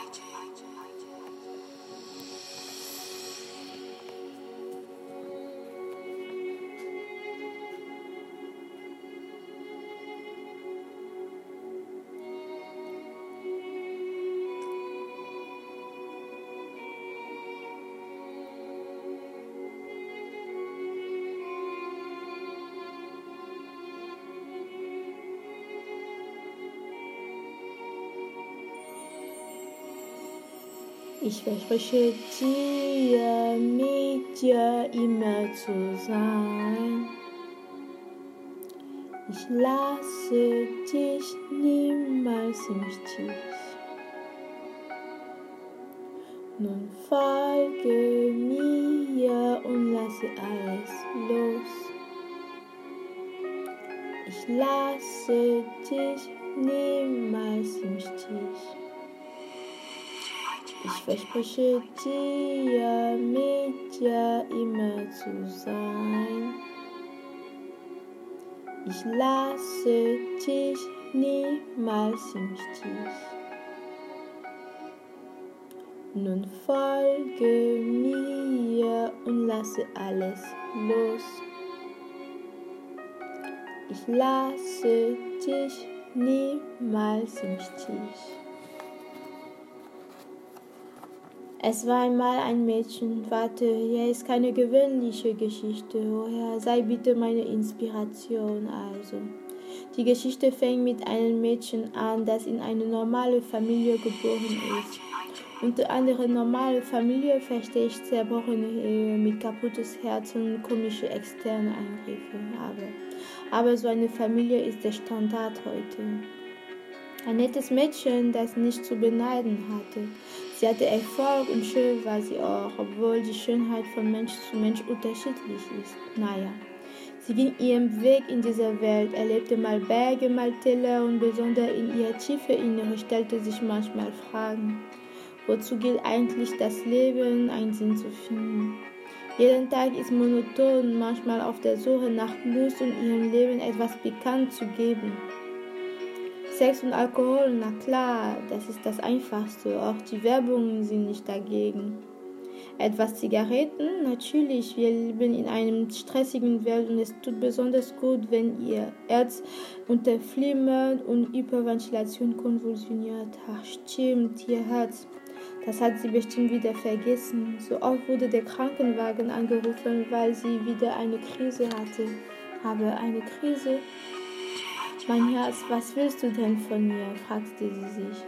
I do. Ich verspreche dir, mit dir immer zu sein. Ich lasse dich niemals im Stich. Nun folge mir und lasse alles los. Ich lasse dich niemals im Stich. Ich verspreche dir, mit dir immer zu sein. Ich lasse dich niemals im Stich. Nun folge mir und lasse alles los. Ich lasse dich niemals im Stich. Es war einmal ein Mädchen, warte, hier ist keine gewöhnliche Geschichte, oh Herr, sei bitte meine Inspiration also. Die Geschichte fängt mit einem Mädchen an, das in eine normale Familie geboren ist. Unter anderem normale Familie verstehe ich zerbrochene Ehe mit kaputtes Herz und komische externe Eingriffe. Aber, aber so eine Familie ist der Standard heute. Ein nettes Mädchen, das nicht zu beneiden hatte. Sie hatte Erfolg und schön war sie auch, obwohl die Schönheit von Mensch zu Mensch unterschiedlich ist. Naja, sie ging ihren Weg in dieser Welt, erlebte mal Berge, mal Täler und besonders in ihr tiefe Innere stellte sich manchmal Fragen. Wozu gilt eigentlich das Leben, einen Sinn zu finden? Jeden Tag ist monoton, manchmal auf der Suche nach Lust und ihrem Leben etwas bekannt zu geben. Sex und Alkohol, na klar, das ist das Einfachste. Auch die Werbungen sind nicht dagegen. Etwas Zigaretten, natürlich. Wir leben in einem stressigen Welt und es tut besonders gut, wenn ihr Herz unter Flimmern und Hyperventilation konvulsioniert. Ach, stimmt, ihr Herz. Das hat sie bestimmt wieder vergessen. So oft wurde der Krankenwagen angerufen, weil sie wieder eine Krise hatte. Aber eine Krise mein Herz, was willst du denn von mir? fragte sie sich.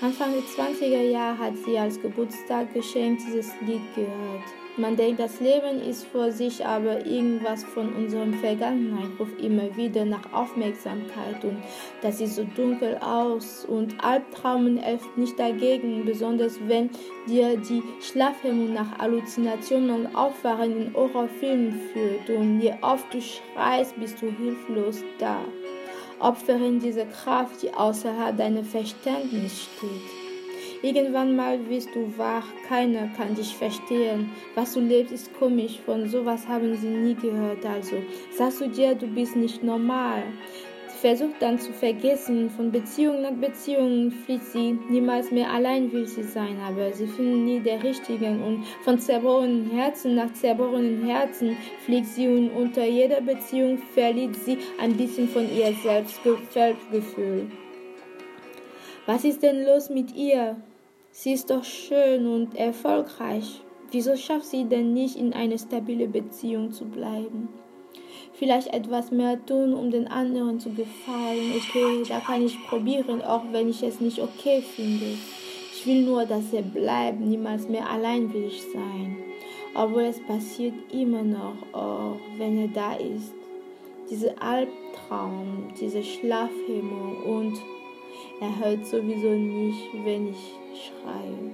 Anfang der 20er Jahre hat sie als Geburtstagsgeschenk dieses Lied gehört. Man denkt, das Leben ist vor sich, aber irgendwas von unserem Vergangenheit ruft immer wieder nach Aufmerksamkeit und das sieht so dunkel aus und Albtraumen helfen nicht dagegen, besonders wenn dir die Schlafhemmung nach Halluzinationen und Aufwachen in Horrorfilmen führt und je oft du schreist, bist du hilflos da. Opferin dieser Kraft, die außerhalb deines Verständnisses steht. Irgendwann mal wirst du wach, keiner kann dich verstehen. Was du lebst, ist komisch, von sowas haben sie nie gehört. Also sagst du dir, du bist nicht normal. Versuch dann zu vergessen, von Beziehung nach Beziehung flieht sie, niemals mehr allein will sie sein, aber sie finden nie der Richtigen und von zerbrochenen Herzen nach zerbrochenen Herzen fliegt sie und unter jeder Beziehung verliert sie ein bisschen von ihr Selbstgefühl. Was ist denn los mit ihr? Sie ist doch schön und erfolgreich. Wieso schafft sie denn nicht, in eine stabile Beziehung zu bleiben? Vielleicht etwas mehr tun, um den anderen zu gefallen. Okay, da kann ich probieren, auch wenn ich es nicht okay finde. Ich will nur, dass er bleibt, niemals mehr allein will ich sein. Obwohl es passiert immer noch, auch wenn er da ist. Diese Albtraum, diese Schlafhemmung und er hört sowieso nicht, wenn ich schreie.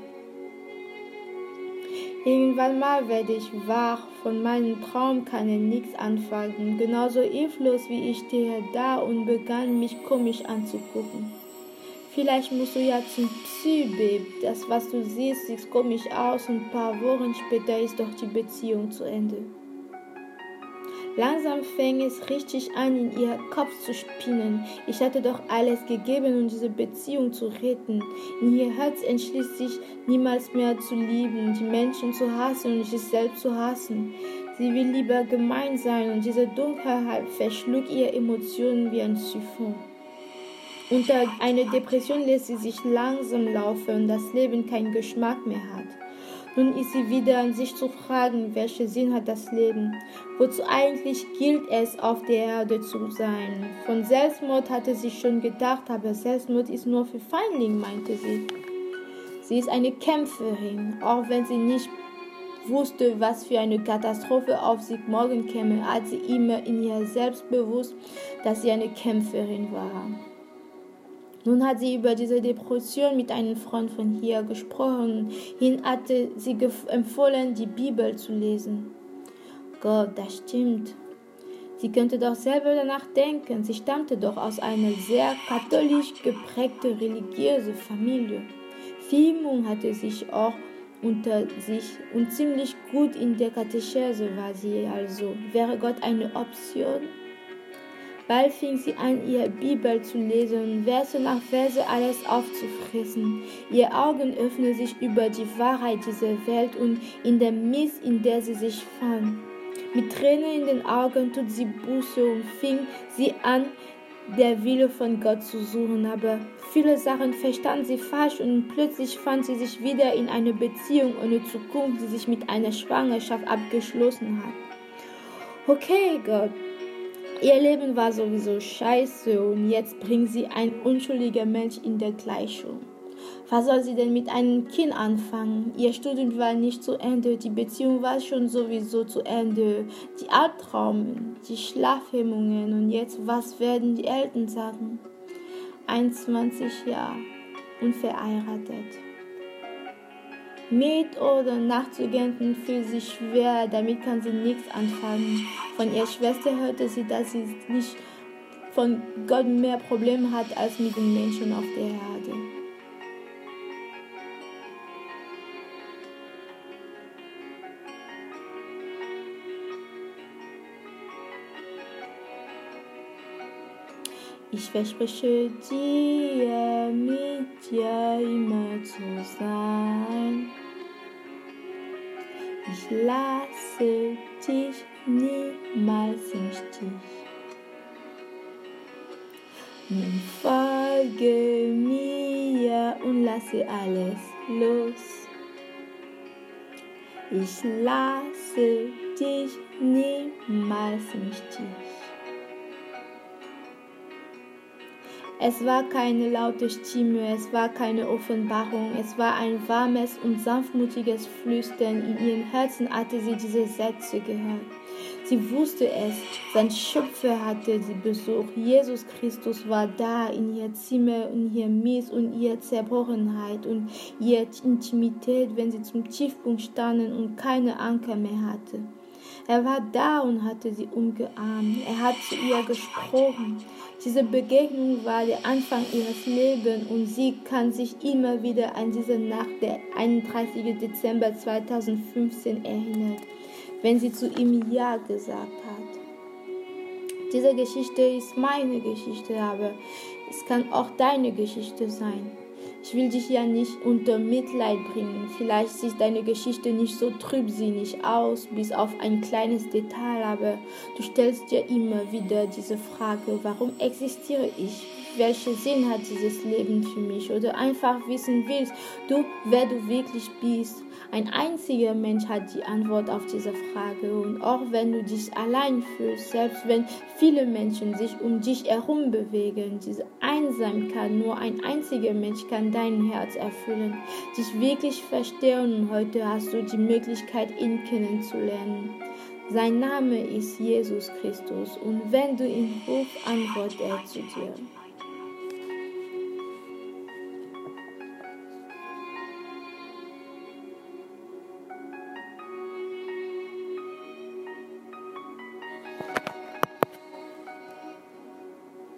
Irgendwann mal werde ich wach, von meinem Traum kann er nichts anfangen. Genauso hilflos wie ich stehe da und begann mich komisch anzugucken. Vielleicht musst du ja zum Psy, Das, was du siehst, sieht komisch aus und ein paar Wochen später ist doch die Beziehung zu Ende. Langsam fing es richtig an, in ihr Kopf zu spinnen. Ich hatte doch alles gegeben, um diese Beziehung zu retten. In ihr Herz entschließt sich, niemals mehr zu lieben, die Menschen zu hassen und sich selbst zu hassen. Sie will lieber gemein sein und diese Dunkelheit verschlug ihre Emotionen wie ein Siphon. Unter einer Depression lässt sie sich langsam laufen und das Leben keinen Geschmack mehr hat. Nun ist sie wieder an sich zu fragen, welchen Sinn hat das Leben? Wozu eigentlich gilt es, auf der Erde zu sein? Von Selbstmord hatte sie schon gedacht, aber Selbstmord ist nur für Feindlinge, meinte sie. Sie ist eine Kämpferin, auch wenn sie nicht wusste, was für eine Katastrophe auf sie morgen käme, hat sie immer in ihr selbst bewusst, dass sie eine Kämpferin war. Nun hat sie über diese Depression mit einem Freund von hier gesprochen. Hin hatte sie empfohlen, die Bibel zu lesen. Gott, das stimmt. Sie könnte doch selber danach denken. Sie stammte doch aus einer sehr katholisch geprägten religiösen Familie. Firmung hatte sich auch unter sich und ziemlich gut in der Katechese war sie also. Wäre Gott eine Option? Bald fing sie an, ihre Bibel zu lesen und Verse nach Verse alles aufzufressen. Ihre Augen öffneten sich über die Wahrheit dieser Welt und in der Mist, in der sie sich fand. Mit Tränen in den Augen tut sie Buße und fing sie an, der Wille von Gott zu suchen, aber viele Sachen verstand sie falsch und plötzlich fand sie sich wieder in einer Beziehung ohne Zukunft, die sich mit einer Schwangerschaft abgeschlossen hat. Okay, Gott, Ihr Leben war sowieso scheiße und jetzt bringt sie ein unschuldiger Mensch in der Gleichung. Was soll sie denn mit einem Kind anfangen? Ihr Studium war nicht zu Ende, die Beziehung war schon sowieso zu Ende, die Albtraumen, die Schlafhemmungen und jetzt was werden die Eltern sagen? 21 Jahre unverheiratet. Mit oder Nachzugenden fühlt sich schwer, damit kann sie nichts anfangen. Von ihrer Schwester hörte sie, dass sie nicht von Gott mehr Probleme hat als mit den Menschen auf der Erde. Ich verspreche dir, mit dir immer zu sein. Ich lasse dich niemals im Stich. Nun folge mir und lasse alles los. Ich lasse dich niemals im Stich. Es war keine laute Stimme, es war keine Offenbarung, es war ein warmes und sanftmutiges Flüstern. In ihrem Herzen hatte sie diese Sätze gehört. Sie wusste es, sein Schöpfer hatte sie besucht. Jesus Christus war da in ihr Zimmer und ihr Mies und ihre Zerbrochenheit und ihre Intimität, wenn sie zum Tiefpunkt standen und keine Anker mehr hatte. Er war da und hatte sie umgearmt. Er hat zu ihr gesprochen. Diese Begegnung war der Anfang ihres Lebens und sie kann sich immer wieder an diese Nacht der 31. Dezember 2015 erinnern, wenn sie zu ihm Ja gesagt hat. Diese Geschichte ist meine Geschichte, aber es kann auch deine Geschichte sein. Ich will dich ja nicht unter Mitleid bringen. Vielleicht sieht deine Geschichte nicht so trübsinnig aus, bis auf ein kleines Detail, aber du stellst dir immer wieder diese Frage, warum existiere ich? Welchen Sinn hat dieses Leben für mich? Oder einfach wissen willst, du, wer du wirklich bist ein einziger Mensch hat die Antwort auf diese Frage und auch wenn du dich allein fühlst, selbst wenn viele Menschen sich um dich herum bewegen, diese Einsamkeit, nur ein einziger Mensch kann dein Herz erfüllen, dich wirklich verstehen und heute hast du die Möglichkeit, ihn kennenzulernen. Sein Name ist Jesus Christus und wenn du ihn rufst, antwortet er zu dir.